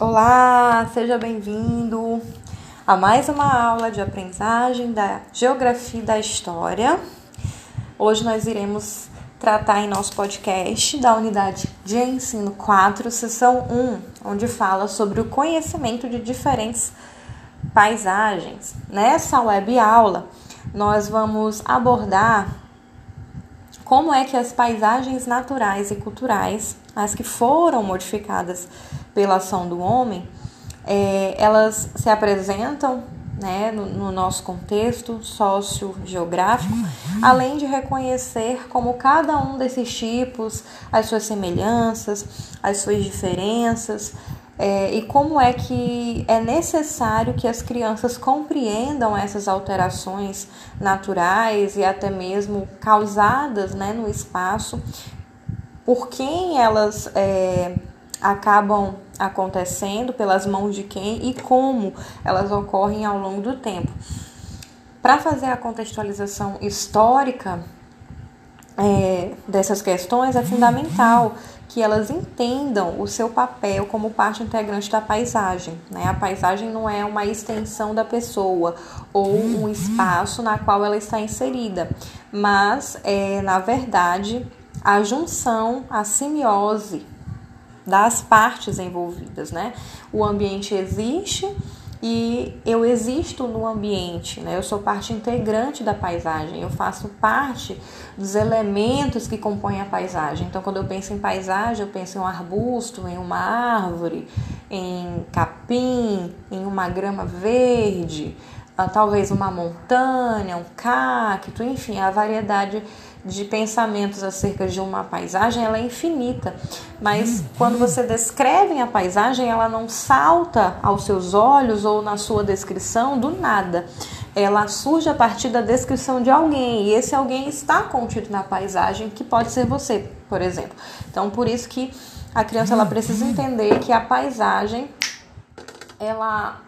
Olá, seja bem-vindo a mais uma aula de aprendizagem da Geografia da História. Hoje nós iremos tratar em nosso podcast da unidade de ensino 4, sessão 1, onde fala sobre o conhecimento de diferentes paisagens. Nessa web aula, nós vamos abordar como é que as paisagens naturais e culturais, as que foram modificadas pela ação do homem, é, elas se apresentam né, no, no nosso contexto sociogeográfico, além de reconhecer como cada um desses tipos, as suas semelhanças, as suas diferenças, é, e como é que é necessário que as crianças compreendam essas alterações naturais e até mesmo causadas né, no espaço, por quem elas é, acabam acontecendo, pelas mãos de quem e como elas ocorrem ao longo do tempo. Para fazer a contextualização histórica é, dessas questões, é fundamental que elas entendam o seu papel como parte integrante da paisagem. Né? A paisagem não é uma extensão da pessoa ou um espaço na qual ela está inserida, mas é, na verdade, a junção, a simiose das partes envolvidas, né? O ambiente existe e eu existo no ambiente, né? Eu sou parte integrante da paisagem, eu faço parte dos elementos que compõem a paisagem. Então, quando eu penso em paisagem, eu penso em um arbusto, em uma árvore, em capim, em uma grama verde, talvez uma montanha, um cacto, enfim, a variedade de pensamentos acerca de uma paisagem ela é infinita, mas quando você descreve a paisagem, ela não salta aos seus olhos ou na sua descrição do nada. Ela surge a partir da descrição de alguém, e esse alguém está contido na paisagem, que pode ser você, por exemplo. Então, por isso que a criança ela precisa entender que a paisagem ela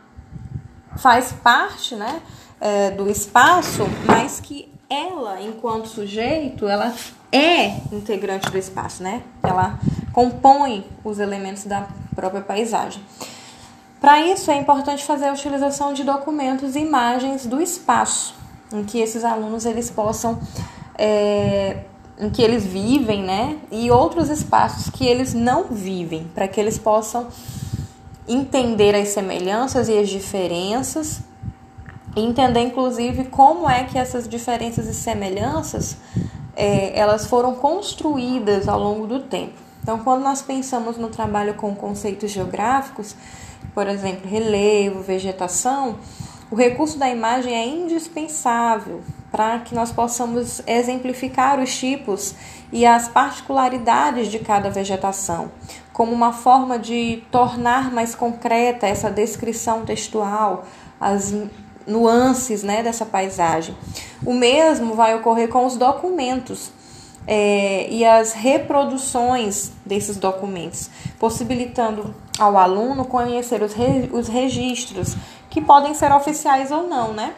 faz parte, né, é, do espaço, mas que ela, enquanto sujeito, ela é integrante do espaço, né? Ela compõe os elementos da própria paisagem. Para isso é importante fazer a utilização de documentos e imagens do espaço, em que esses alunos eles possam é, em que eles vivem, né? E outros espaços que eles não vivem, para que eles possam entender as semelhanças e as diferenças entender inclusive como é que essas diferenças e semelhanças é, elas foram construídas ao longo do tempo. Então, quando nós pensamos no trabalho com conceitos geográficos, por exemplo, relevo, vegetação, o recurso da imagem é indispensável para que nós possamos exemplificar os tipos e as particularidades de cada vegetação, como uma forma de tornar mais concreta essa descrição textual, as nuances né, dessa paisagem. O mesmo vai ocorrer com os documentos é, e as reproduções desses documentos, possibilitando ao aluno conhecer os, re, os registros, que podem ser oficiais ou não, né?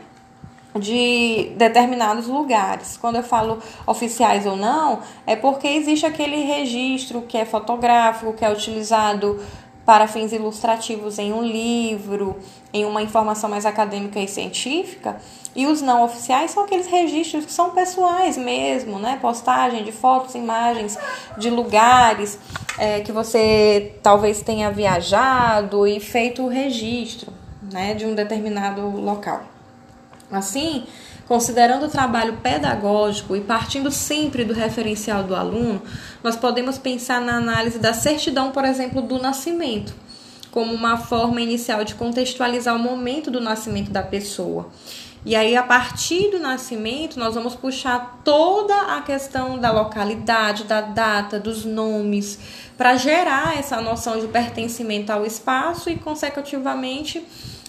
De determinados lugares. Quando eu falo oficiais ou não, é porque existe aquele registro que é fotográfico, que é utilizado para fins ilustrativos em um livro, em uma informação mais acadêmica e científica, e os não oficiais são aqueles registros que são pessoais mesmo, né? Postagem de fotos, imagens de lugares é, que você talvez tenha viajado e feito o registro, né, de um determinado local. Assim, Considerando o trabalho pedagógico e partindo sempre do referencial do aluno, nós podemos pensar na análise da certidão, por exemplo, do nascimento, como uma forma inicial de contextualizar o momento do nascimento da pessoa. E aí, a partir do nascimento, nós vamos puxar toda a questão da localidade, da data, dos nomes, para gerar essa noção de pertencimento ao espaço e, consecutivamente,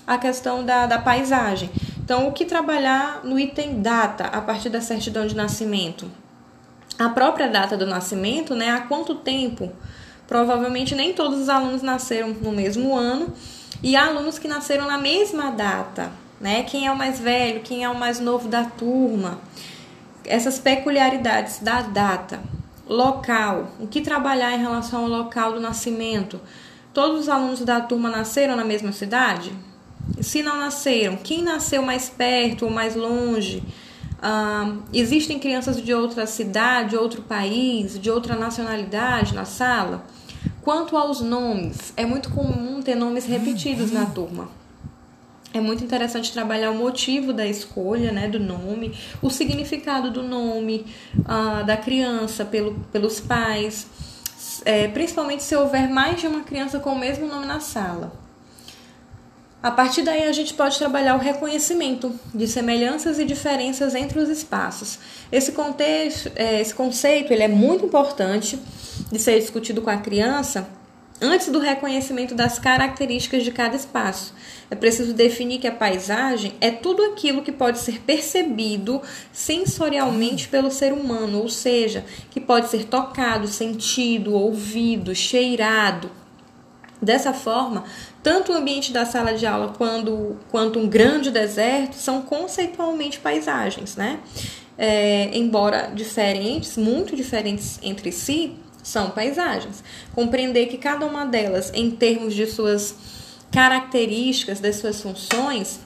a questão da, da paisagem. Então, o que trabalhar no item data a partir da certidão de nascimento? A própria data do nascimento, né? Há quanto tempo? Provavelmente nem todos os alunos nasceram no mesmo ano e há alunos que nasceram na mesma data, né? Quem é o mais velho, quem é o mais novo da turma. Essas peculiaridades da data, local, o que trabalhar em relação ao local do nascimento, Todos os alunos da turma nasceram na mesma cidade? Se não nasceram, quem nasceu mais perto ou mais longe? Existem crianças de outra cidade, outro país, de outra nacionalidade na sala? Quanto aos nomes, é muito comum ter nomes repetidos na turma. É muito interessante trabalhar o motivo da escolha, né, do nome, o significado do nome uh, da criança pelo, pelos pais, é, principalmente se houver mais de uma criança com o mesmo nome na sala. A partir daí, a gente pode trabalhar o reconhecimento de semelhanças e diferenças entre os espaços. Esse, contexto, é, esse conceito ele é muito importante de ser discutido com a criança antes do reconhecimento das características de cada espaço. É preciso definir que a paisagem é tudo aquilo que pode ser percebido sensorialmente pelo ser humano, ou seja, que pode ser tocado, sentido, ouvido, cheirado, Dessa forma, tanto o ambiente da sala de aula quando, quanto um grande deserto são conceitualmente paisagens, né? É, embora diferentes, muito diferentes entre si, são paisagens. Compreender que cada uma delas, em termos de suas características, das suas funções,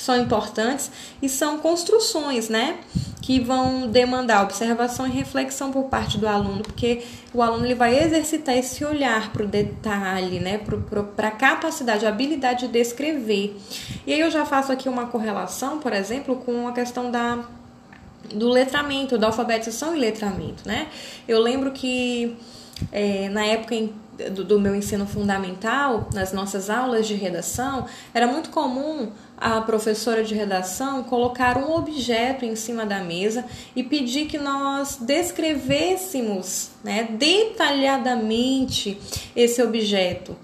são importantes e são construções, né? Que vão demandar observação e reflexão por parte do aluno, porque o aluno ele vai exercitar esse olhar para o detalhe, né? Para a capacidade, a habilidade de descrever. E aí eu já faço aqui uma correlação, por exemplo, com a questão da do letramento, da alfabetização e letramento, né? Eu lembro que é, na época em do, do, meu ensino fundamental, nas nossas aulas de redação, era muito comum a professora de redação colocar um objeto em cima da mesa e pedir que nós descrevêssemos né, detalhadamente esse objeto.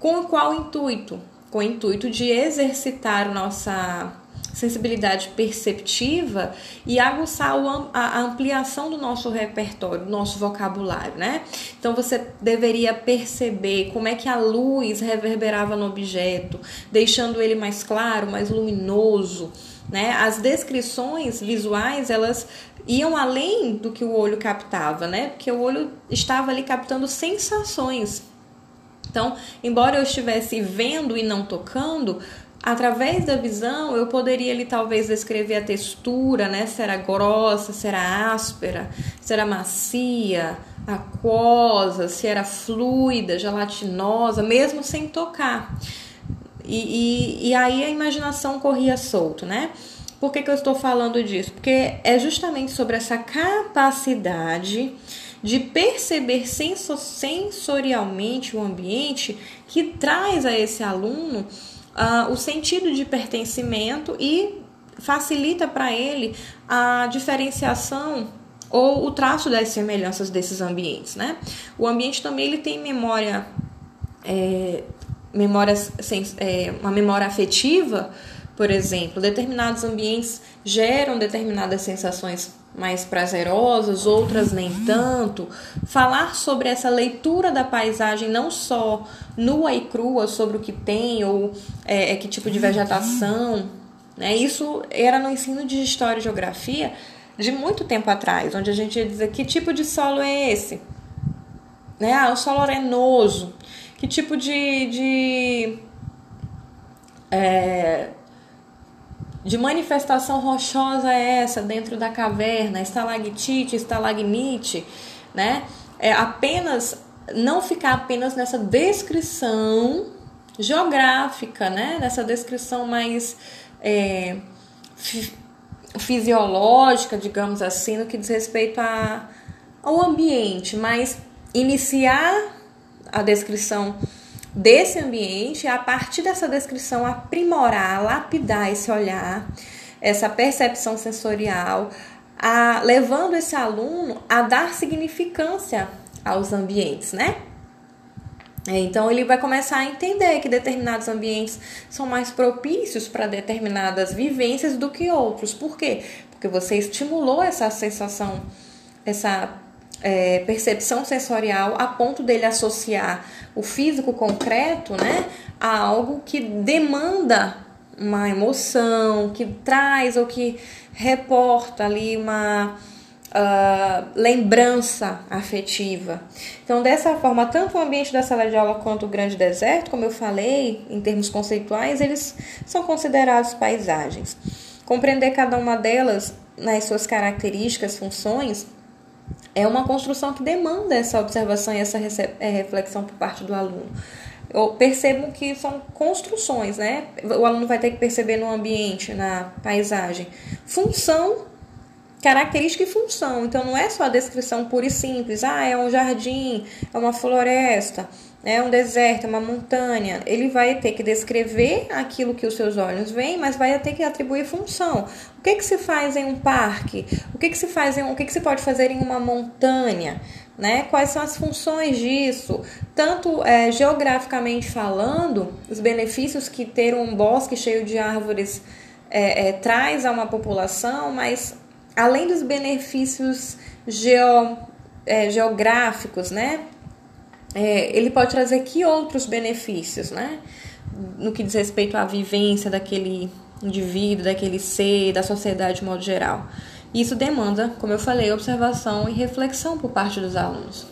Com qual intuito? Com o intuito de exercitar nossa sensibilidade perceptiva e aguçar a ampliação do nosso repertório, do nosso vocabulário, né? Então você deveria perceber como é que a luz reverberava no objeto, deixando ele mais claro, mais luminoso, né? As descrições visuais, elas iam além do que o olho captava, né? Porque o olho estava ali captando sensações. Então, embora eu estivesse vendo e não tocando, Através da visão, eu poderia ali talvez descrever a textura, né? Se era grossa, se era áspera, se era macia, aquosa, se era fluida, gelatinosa, mesmo sem tocar. E, e, e aí a imaginação corria solto, né? Por que, que eu estou falando disso? Porque é justamente sobre essa capacidade de perceber sensorialmente o ambiente que traz a esse aluno uh, o sentido de pertencimento e facilita para ele a diferenciação ou o traço das semelhanças desses ambientes, né? O ambiente também ele tem memória, é, memórias, é, uma memória afetiva, por exemplo, determinados ambientes geram determinadas sensações mais prazerosas, outras nem tanto. Falar sobre essa leitura da paisagem, não só nua e crua, sobre o que tem ou é, é, que tipo de vegetação. Né? Isso era no ensino de História e Geografia de muito tempo atrás, onde a gente ia dizer que tipo de solo é esse. Né? Ah, o solo arenoso. Que tipo de. de é, de manifestação rochosa é essa dentro da caverna, estalactite, estalagmite, né? É apenas não ficar apenas nessa descrição geográfica, né? Nessa descrição mais é, fisiológica, digamos assim, no que diz respeito a, ao ambiente, mas iniciar a descrição desse ambiente, a partir dessa descrição, aprimorar, lapidar esse olhar, essa percepção sensorial, a, levando esse aluno a dar significância aos ambientes, né? É, então ele vai começar a entender que determinados ambientes são mais propícios para determinadas vivências do que outros. Por quê? Porque você estimulou essa sensação, essa é, percepção sensorial a ponto dele associar o físico concreto né, a algo que demanda uma emoção, que traz ou que reporta ali uma, uh, lembrança afetiva. Então, dessa forma, tanto o ambiente da sala de aula quanto o grande deserto, como eu falei, em termos conceituais, eles são considerados paisagens. Compreender cada uma delas nas suas características, funções, é uma construção que demanda essa observação e essa é, reflexão por parte do aluno. Percebam que são construções, né? O aluno vai ter que perceber no ambiente, na paisagem, função característica e função. Então não é só a descrição pura e simples, ah, é um jardim, é uma floresta, é um deserto, uma montanha. Ele vai ter que descrever aquilo que os seus olhos veem, mas vai ter que atribuir função. O que, que se faz em um parque? O que, que se faz em, o que, que se pode fazer em uma montanha? Né? Quais são as funções disso? Tanto é, geograficamente falando, os benefícios que ter um bosque cheio de árvores é, é, traz a uma população, mas além dos benefícios geo, é, geográficos, né? É, ele pode trazer que outros benefícios, né? No que diz respeito à vivência daquele indivíduo, daquele ser, da sociedade de modo geral. Isso demanda, como eu falei, observação e reflexão por parte dos alunos.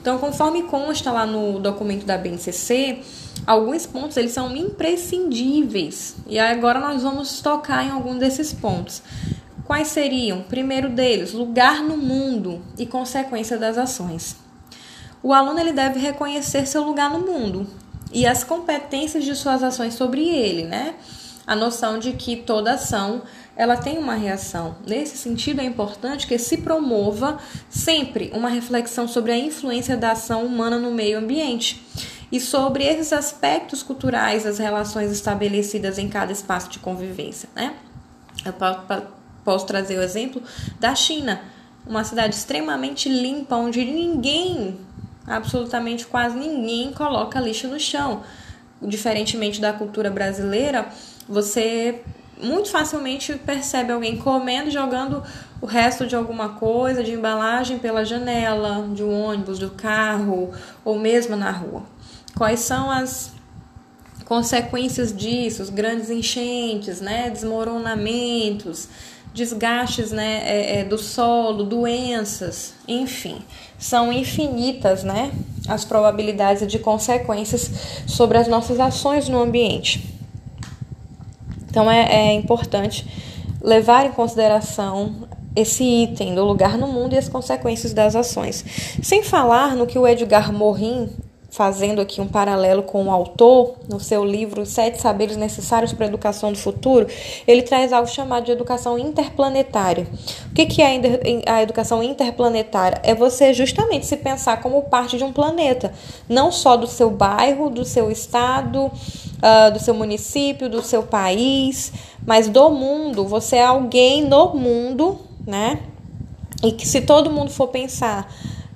Então, conforme consta lá no documento da BNCC, alguns pontos eles são imprescindíveis. E agora nós vamos tocar em algum desses pontos. Quais seriam? Primeiro deles, lugar no mundo e consequência das ações. O aluno ele deve reconhecer seu lugar no mundo e as competências de suas ações sobre ele, né? A noção de que toda ação ela tem uma reação. Nesse sentido, é importante que se promova sempre uma reflexão sobre a influência da ação humana no meio ambiente e sobre esses aspectos culturais das relações estabelecidas em cada espaço de convivência, né? Posso trazer o exemplo da China, uma cidade extremamente limpa, onde ninguém, absolutamente quase ninguém, coloca lixo no chão. Diferentemente da cultura brasileira, você muito facilmente percebe alguém comendo, jogando o resto de alguma coisa, de embalagem pela janela, de um ônibus, do carro ou mesmo na rua. Quais são as consequências disso? Os grandes enchentes, né? desmoronamentos, desgastes né, é, é, do solo, doenças, enfim, são infinitas né, as probabilidades de consequências sobre as nossas ações no ambiente. Então é, é importante levar em consideração esse item do lugar no mundo e as consequências das ações. Sem falar no que o Edgar Morin fazendo aqui um paralelo com o autor, no seu livro Sete Saberes Necessários para a Educação do Futuro, ele traz algo chamado de educação interplanetária. O que é a educação interplanetária? É você justamente se pensar como parte de um planeta, não só do seu bairro, do seu estado, uh, do seu município, do seu país, mas do mundo. Você é alguém no mundo, né? E que se todo mundo for pensar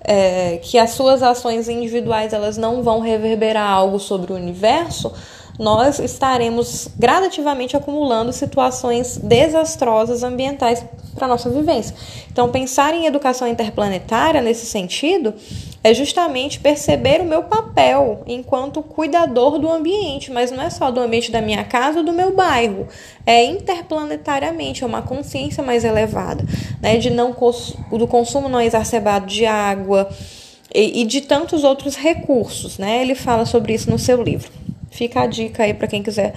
é, que as suas ações individuais elas não vão reverberar algo sobre o universo, nós estaremos gradativamente acumulando situações desastrosas ambientais para nossa vivência. Então, pensar em educação interplanetária nesse sentido é justamente perceber o meu papel enquanto cuidador do ambiente, mas não é só do ambiente da minha casa ou do meu bairro, é interplanetariamente, é uma consciência mais elevada, né, de não do consumo não exacerbado de água e, e de tantos outros recursos, né? Ele fala sobre isso no seu livro. Fica a dica aí para quem quiser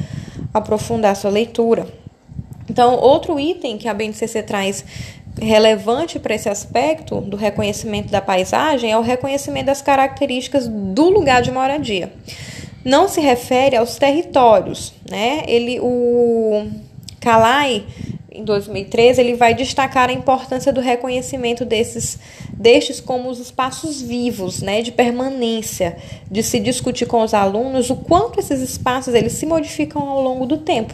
aprofundar sua leitura. Então, outro item que a BNCC traz relevante para esse aspecto do reconhecimento da paisagem é o reconhecimento das características do lugar de moradia. Não se refere aos territórios, né? Ele, o Calai, em 2013, ele vai destacar a importância do reconhecimento desses, destes como os espaços vivos, né, de permanência, de se discutir com os alunos o quanto esses espaços eles se modificam ao longo do tempo.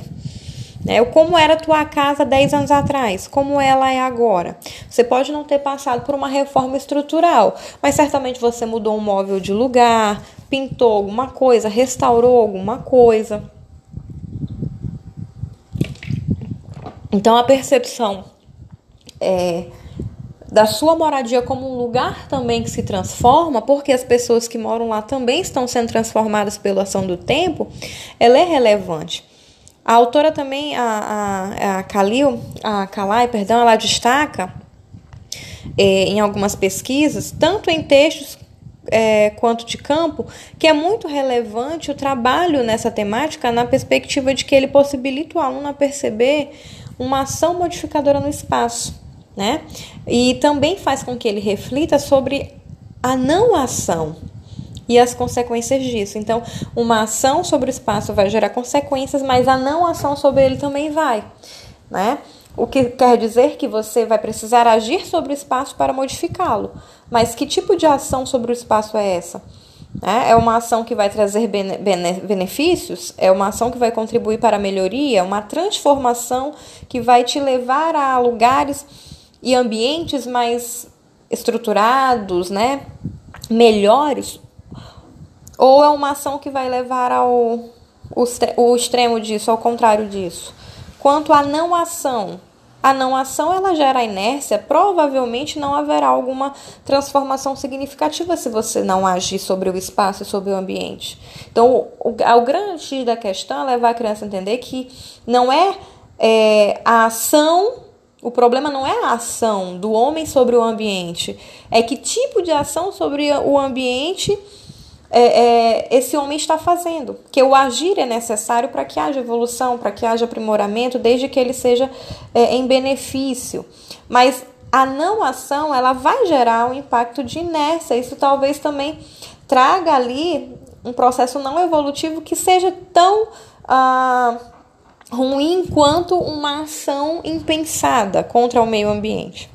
Né? Como era a tua casa 10 anos atrás, como ela é agora. Você pode não ter passado por uma reforma estrutural, mas certamente você mudou um móvel de lugar, pintou alguma coisa, restaurou alguma coisa. Então a percepção é, da sua moradia como um lugar também que se transforma, porque as pessoas que moram lá também estão sendo transformadas pela ação do tempo, ela é relevante. A autora também, a, a, a Kalil, a Kalai, perdão, ela destaca é, em algumas pesquisas, tanto em textos é, quanto de campo, que é muito relevante o trabalho nessa temática na perspectiva de que ele possibilita o aluno a perceber uma ação modificadora no espaço, né? E também faz com que ele reflita sobre a não ação e as consequências disso. Então, uma ação sobre o espaço vai gerar consequências, mas a não ação sobre ele também vai, né? O que quer dizer que você vai precisar agir sobre o espaço para modificá-lo. Mas que tipo de ação sobre o espaço é essa? É uma ação que vai trazer benefícios? É uma ação que vai contribuir para a melhoria? Uma transformação que vai te levar a lugares e ambientes mais estruturados, né? melhores? Ou é uma ação que vai levar ao o extremo disso, ao contrário disso? Quanto à não ação, a não ação ela gera inércia, provavelmente não haverá alguma transformação significativa se você não agir sobre o espaço e sobre o ambiente. Então, o, o grande da questão é levar a criança a entender que não é, é a ação o problema não é a ação do homem sobre o ambiente, é que tipo de ação sobre o ambiente é, é, esse homem está fazendo. Que o agir é necessário para que haja evolução, para que haja aprimoramento, desde que ele seja é, em benefício. Mas a não ação ela vai gerar um impacto de inércia. Isso talvez também traga ali um processo não evolutivo que seja tão ah, ruim quanto uma ação impensada contra o meio ambiente.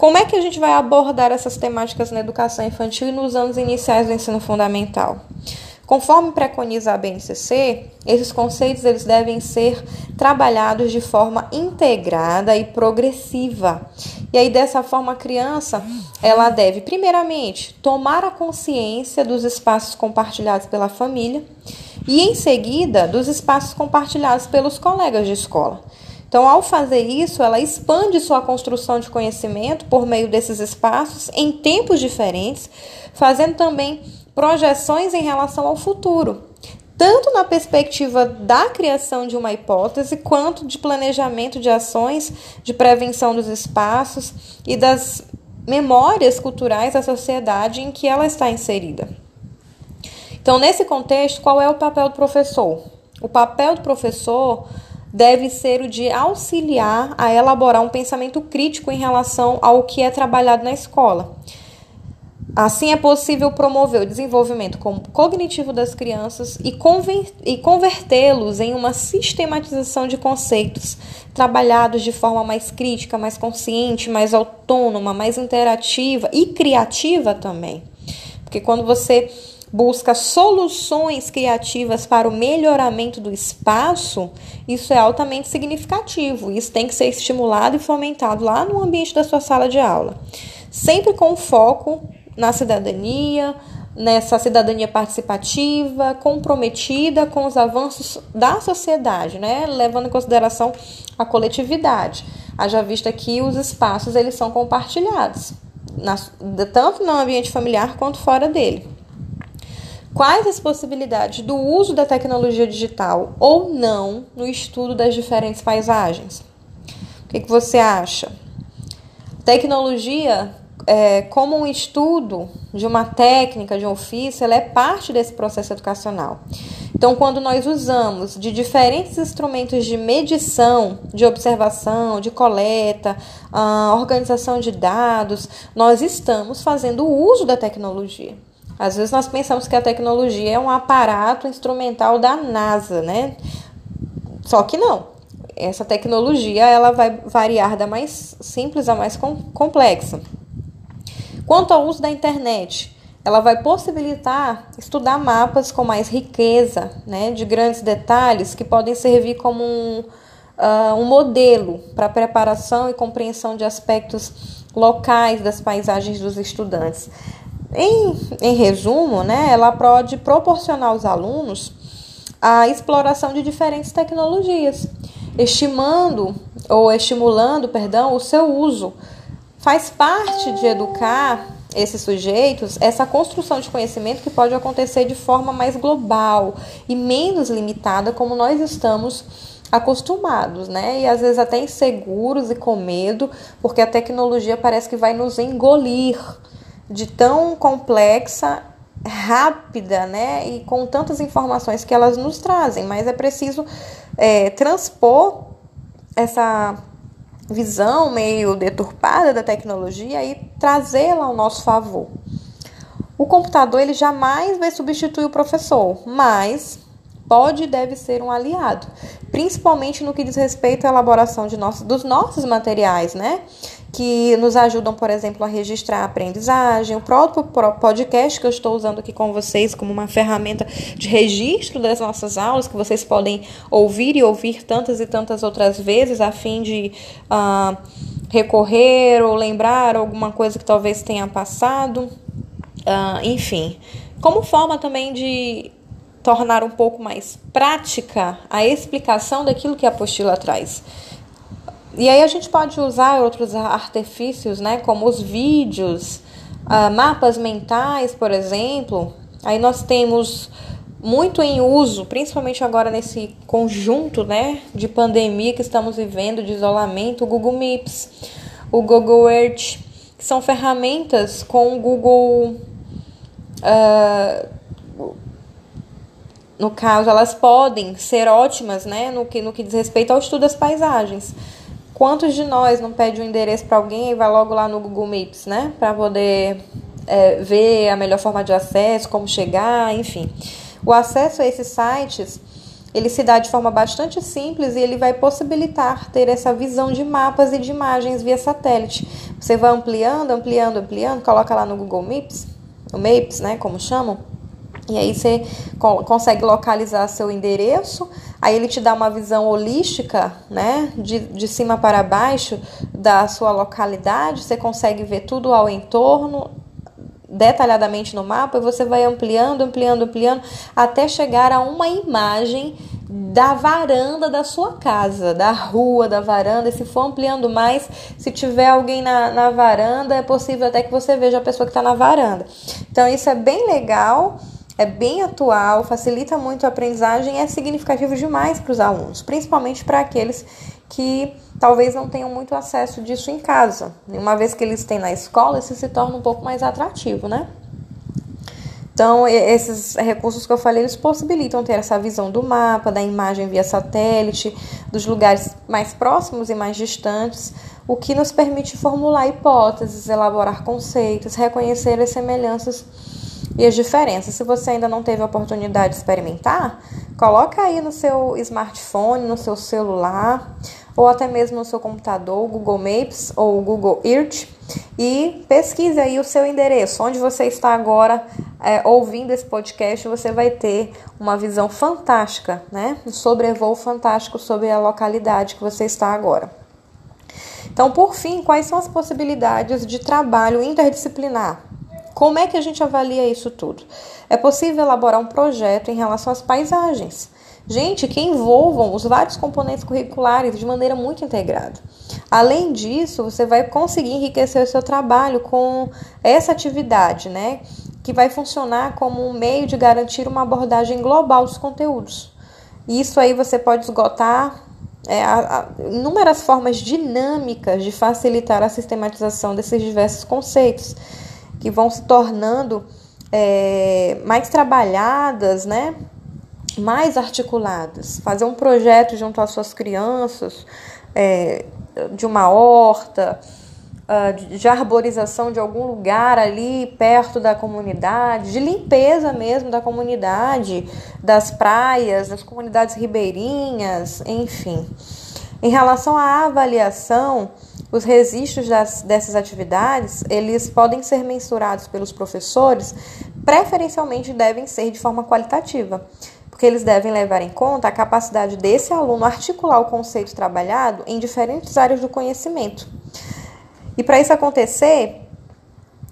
Como é que a gente vai abordar essas temáticas na educação infantil e nos anos iniciais do ensino fundamental? Conforme preconiza a BNCC, esses conceitos eles devem ser trabalhados de forma integrada e progressiva. E aí dessa forma a criança, ela deve primeiramente tomar a consciência dos espaços compartilhados pela família e em seguida dos espaços compartilhados pelos colegas de escola. Então, ao fazer isso, ela expande sua construção de conhecimento por meio desses espaços em tempos diferentes, fazendo também projeções em relação ao futuro, tanto na perspectiva da criação de uma hipótese, quanto de planejamento de ações de prevenção dos espaços e das memórias culturais da sociedade em que ela está inserida. Então, nesse contexto, qual é o papel do professor? O papel do professor deve ser o de auxiliar a elaborar um pensamento crítico em relação ao que é trabalhado na escola. Assim é possível promover o desenvolvimento cognitivo das crianças e, convertê-los em uma sistematização de conceitos trabalhados de forma mais crítica, mais consciente, mais autônoma, mais interativa e criativa também. Porque quando você busca soluções criativas para o melhoramento do espaço, isso é altamente significativo. Isso tem que ser estimulado e fomentado lá no ambiente da sua sala de aula. Sempre com foco na cidadania, nessa cidadania participativa, comprometida com os avanços da sociedade, né? levando em consideração a coletividade. Haja vista que os espaços eles são compartilhados, na, tanto no ambiente familiar quanto fora dele. Quais as possibilidades do uso da tecnologia digital ou não no estudo das diferentes paisagens? O que, que você acha? Tecnologia, é, como um estudo de uma técnica, de um ofício, ela é parte desse processo educacional. Então, quando nós usamos de diferentes instrumentos de medição, de observação, de coleta, uh, organização de dados, nós estamos fazendo uso da tecnologia. Às vezes nós pensamos que a tecnologia é um aparato instrumental da NASA, né? Só que não. Essa tecnologia ela vai variar da mais simples à mais complexa. Quanto ao uso da internet, ela vai possibilitar estudar mapas com mais riqueza, né, de grandes detalhes que podem servir como um, uh, um modelo para preparação e compreensão de aspectos locais das paisagens dos estudantes. Em, em resumo, né, ela pode proporcionar aos alunos a exploração de diferentes tecnologias, estimando ou estimulando, perdão, o seu uso. Faz parte de educar esses sujeitos essa construção de conhecimento que pode acontecer de forma mais global e menos limitada, como nós estamos acostumados, né? E às vezes até inseguros e com medo, porque a tecnologia parece que vai nos engolir de tão complexa, rápida, né? E com tantas informações que elas nos trazem, mas é preciso é, transpor essa visão meio deturpada da tecnologia e trazê-la ao nosso favor. O computador ele jamais vai substituir o professor, mas pode e deve ser um aliado, principalmente no que diz respeito à elaboração de nosso, dos nossos materiais, né? Que nos ajudam, por exemplo, a registrar a aprendizagem, o próprio podcast que eu estou usando aqui com vocês como uma ferramenta de registro das nossas aulas, que vocês podem ouvir e ouvir tantas e tantas outras vezes, a fim de uh, recorrer ou lembrar alguma coisa que talvez tenha passado. Uh, enfim, como forma também de tornar um pouco mais prática a explicação daquilo que a apostila traz. E aí a gente pode usar outros artifícios, né, como os vídeos, uh, mapas mentais, por exemplo. Aí nós temos muito em uso, principalmente agora nesse conjunto, né, de pandemia que estamos vivendo, de isolamento, o Google Maps, o Google Earth, que são ferramentas com o Google uh, no caso, elas podem ser ótimas, né, no que, no que diz respeito ao estudo das paisagens. Quantos de nós não pede um endereço para alguém e vai logo lá no Google Maps, né, para poder é, ver a melhor forma de acesso, como chegar, enfim. O acesso a esses sites ele se dá de forma bastante simples e ele vai possibilitar ter essa visão de mapas e de imagens via satélite. Você vai ampliando, ampliando, ampliando, coloca lá no Google Maps, o Maps, né, como chamam, e aí você consegue localizar seu endereço, aí ele te dá uma visão holística, né, de, de cima para baixo da sua localidade, você consegue ver tudo ao entorno detalhadamente no mapa e você vai ampliando, ampliando, ampliando até chegar a uma imagem da varanda da sua casa, da rua, da varanda. E se for ampliando mais, se tiver alguém na, na varanda, é possível até que você veja a pessoa que está na varanda. Então, isso é bem legal é bem atual, facilita muito a aprendizagem e é significativo demais para os alunos, principalmente para aqueles que talvez não tenham muito acesso disso em casa. Uma vez que eles têm na escola, isso se torna um pouco mais atrativo, né? Então, esses recursos que eu falei, eles possibilitam ter essa visão do mapa, da imagem via satélite, dos lugares mais próximos e mais distantes, o que nos permite formular hipóteses, elaborar conceitos, reconhecer as semelhanças e as diferenças. Se você ainda não teve a oportunidade de experimentar, coloca aí no seu smartphone, no seu celular, ou até mesmo no seu computador, Google Maps ou Google Earth, e pesquise aí o seu endereço, onde você está agora é, ouvindo esse podcast, você vai ter uma visão fantástica, né? Um sobrevoo fantástico sobre a localidade que você está agora. Então, por fim, quais são as possibilidades de trabalho interdisciplinar? Como é que a gente avalia isso tudo? É possível elaborar um projeto em relação às paisagens. Gente, que envolvam os vários componentes curriculares de maneira muito integrada. Além disso, você vai conseguir enriquecer o seu trabalho com essa atividade, né? Que vai funcionar como um meio de garantir uma abordagem global dos conteúdos. Isso aí você pode esgotar é, a, a, inúmeras formas dinâmicas de facilitar a sistematização desses diversos conceitos que vão se tornando é, mais trabalhadas, né? mais articuladas. Fazer um projeto junto às suas crianças, é, de uma horta, uh, de arborização de algum lugar ali perto da comunidade, de limpeza mesmo da comunidade, das praias, das comunidades ribeirinhas, enfim. Em relação à avaliação, os registros das, dessas atividades, eles podem ser mensurados pelos professores, preferencialmente devem ser de forma qualitativa, porque eles devem levar em conta a capacidade desse aluno articular o conceito trabalhado em diferentes áreas do conhecimento. E para isso acontecer,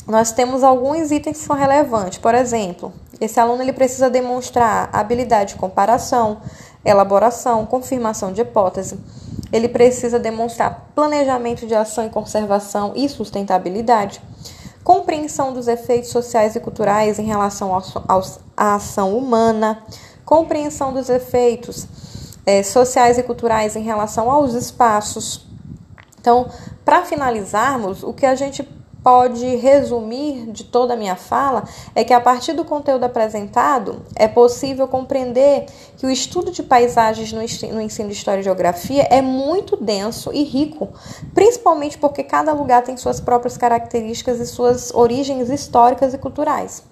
nós temos alguns itens que são relevantes. Por exemplo, esse aluno ele precisa demonstrar habilidade de comparação, elaboração, confirmação de hipótese. Ele precisa demonstrar planejamento de ação e conservação e sustentabilidade, compreensão dos efeitos sociais e culturais em relação ao, ao, à ação humana, compreensão dos efeitos é, sociais e culturais em relação aos espaços. Então, para finalizarmos, o que a gente pode resumir de toda a minha fala é que a partir do conteúdo apresentado é possível compreender que o estudo de paisagens no ensino de História e Geografia é muito denso e rico, principalmente porque cada lugar tem suas próprias características e suas origens históricas e culturais.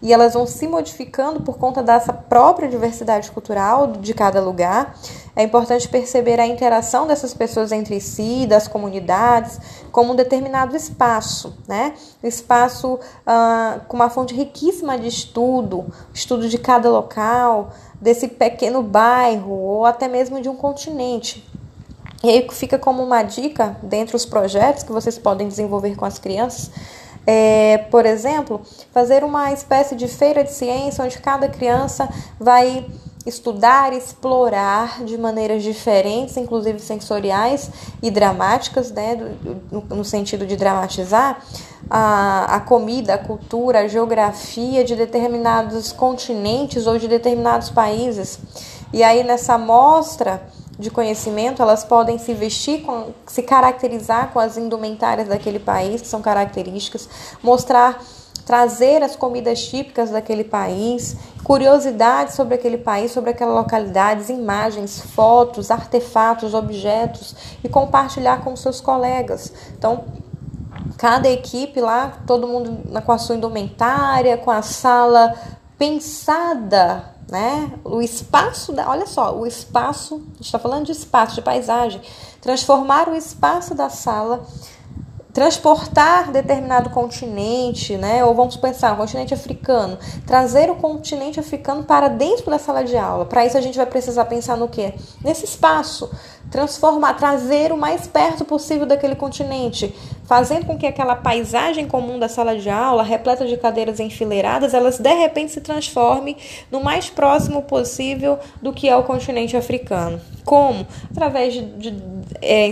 E elas vão se modificando por conta dessa própria diversidade cultural de cada lugar é importante perceber a interação dessas pessoas entre si, das comunidades, como um determinado espaço, né? Espaço ah, com uma fonte riquíssima de estudo, estudo de cada local, desse pequeno bairro ou até mesmo de um continente. E aí fica como uma dica dentre os projetos que vocês podem desenvolver com as crianças. É, por exemplo, fazer uma espécie de feira de ciência onde cada criança vai estudar, explorar de maneiras diferentes, inclusive sensoriais e dramáticas, né, no, sentido de dramatizar a, a comida, a cultura, a geografia de determinados continentes ou de determinados países. E aí nessa mostra de conhecimento, elas podem se vestir, com, se caracterizar com as indumentárias daquele país, que são características, mostrar trazer as comidas típicas daquele país, curiosidades sobre aquele país, sobre aquela localidade, imagens, fotos, artefatos, objetos e compartilhar com seus colegas. Então, cada equipe lá, todo mundo com a sua indumentária, com a sala pensada, né? O espaço da, olha só, o espaço, está falando de espaço, de paisagem, transformar o espaço da sala transportar determinado continente, né? Ou vamos pensar, o continente africano, trazer o continente africano para dentro da sala de aula. Para isso a gente vai precisar pensar no quê? Nesse espaço, transformar, trazer o mais perto possível daquele continente, fazendo com que aquela paisagem comum da sala de aula, repleta de cadeiras enfileiradas, elas de repente se transforme no mais próximo possível do que é o continente africano. Como? Através de, de é,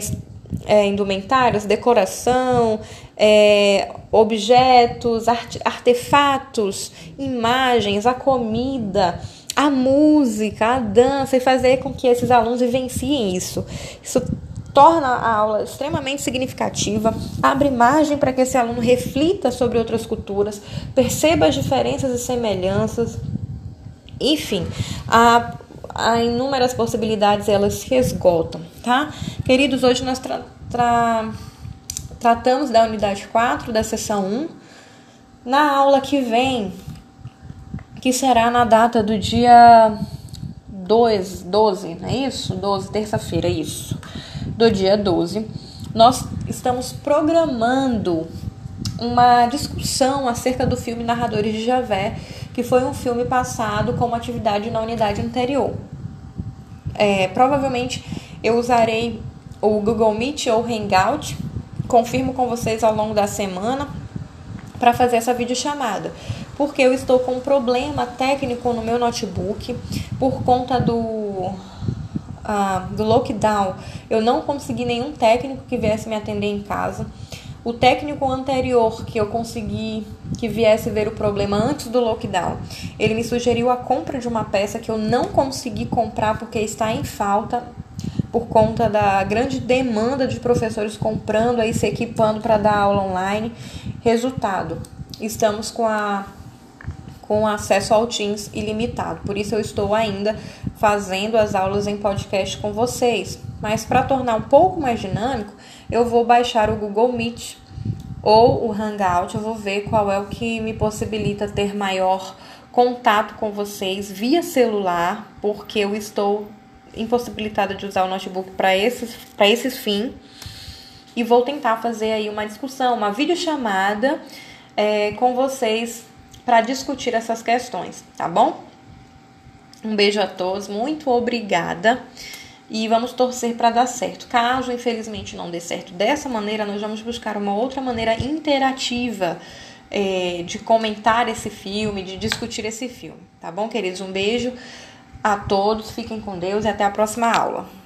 é, indumentários, decoração, é, objetos, art, artefatos, imagens, a comida, a música, a dança e fazer com que esses alunos vivenciem isso. Isso torna a aula extremamente significativa, abre margem para que esse aluno reflita sobre outras culturas, perceba as diferenças e semelhanças. Enfim, a, a inúmeras possibilidades elas se esgotam, tá? Queridos, hoje nós tra tra tratamos da unidade 4 da sessão 1. Na aula que vem, que será na data do dia 2, 12, não é isso? 12, terça-feira, isso. Do dia 12, nós estamos programando uma discussão acerca do filme Narradores de Javé, que foi um filme passado como atividade na unidade anterior. É, provavelmente eu usarei o Google Meet ou Hangout, confirmo com vocês ao longo da semana para fazer essa videochamada, porque eu estou com um problema técnico no meu notebook por conta do ah, do lockdown. Eu não consegui nenhum técnico que viesse me atender em casa. O técnico anterior que eu consegui que viesse ver o problema antes do lockdown, ele me sugeriu a compra de uma peça que eu não consegui comprar porque está em falta por conta da grande demanda de professores comprando aí se equipando para dar aula online. Resultado, estamos com a com acesso ao Teams ilimitado. Por isso eu estou ainda fazendo as aulas em podcast com vocês. Mas para tornar um pouco mais dinâmico, eu vou baixar o Google Meet ou o Hangout, eu vou ver qual é o que me possibilita ter maior contato com vocês via celular, porque eu estou impossibilitada de usar o notebook para esses, para esses fins. E vou tentar fazer aí uma discussão, uma videochamada é, com vocês para discutir essas questões, tá bom? Um beijo a todos, muito obrigada e vamos torcer para dar certo. Caso infelizmente não dê certo dessa maneira, nós vamos buscar uma outra maneira interativa é, de comentar esse filme, de discutir esse filme, tá bom, queridos? Um beijo a todos, fiquem com Deus e até a próxima aula.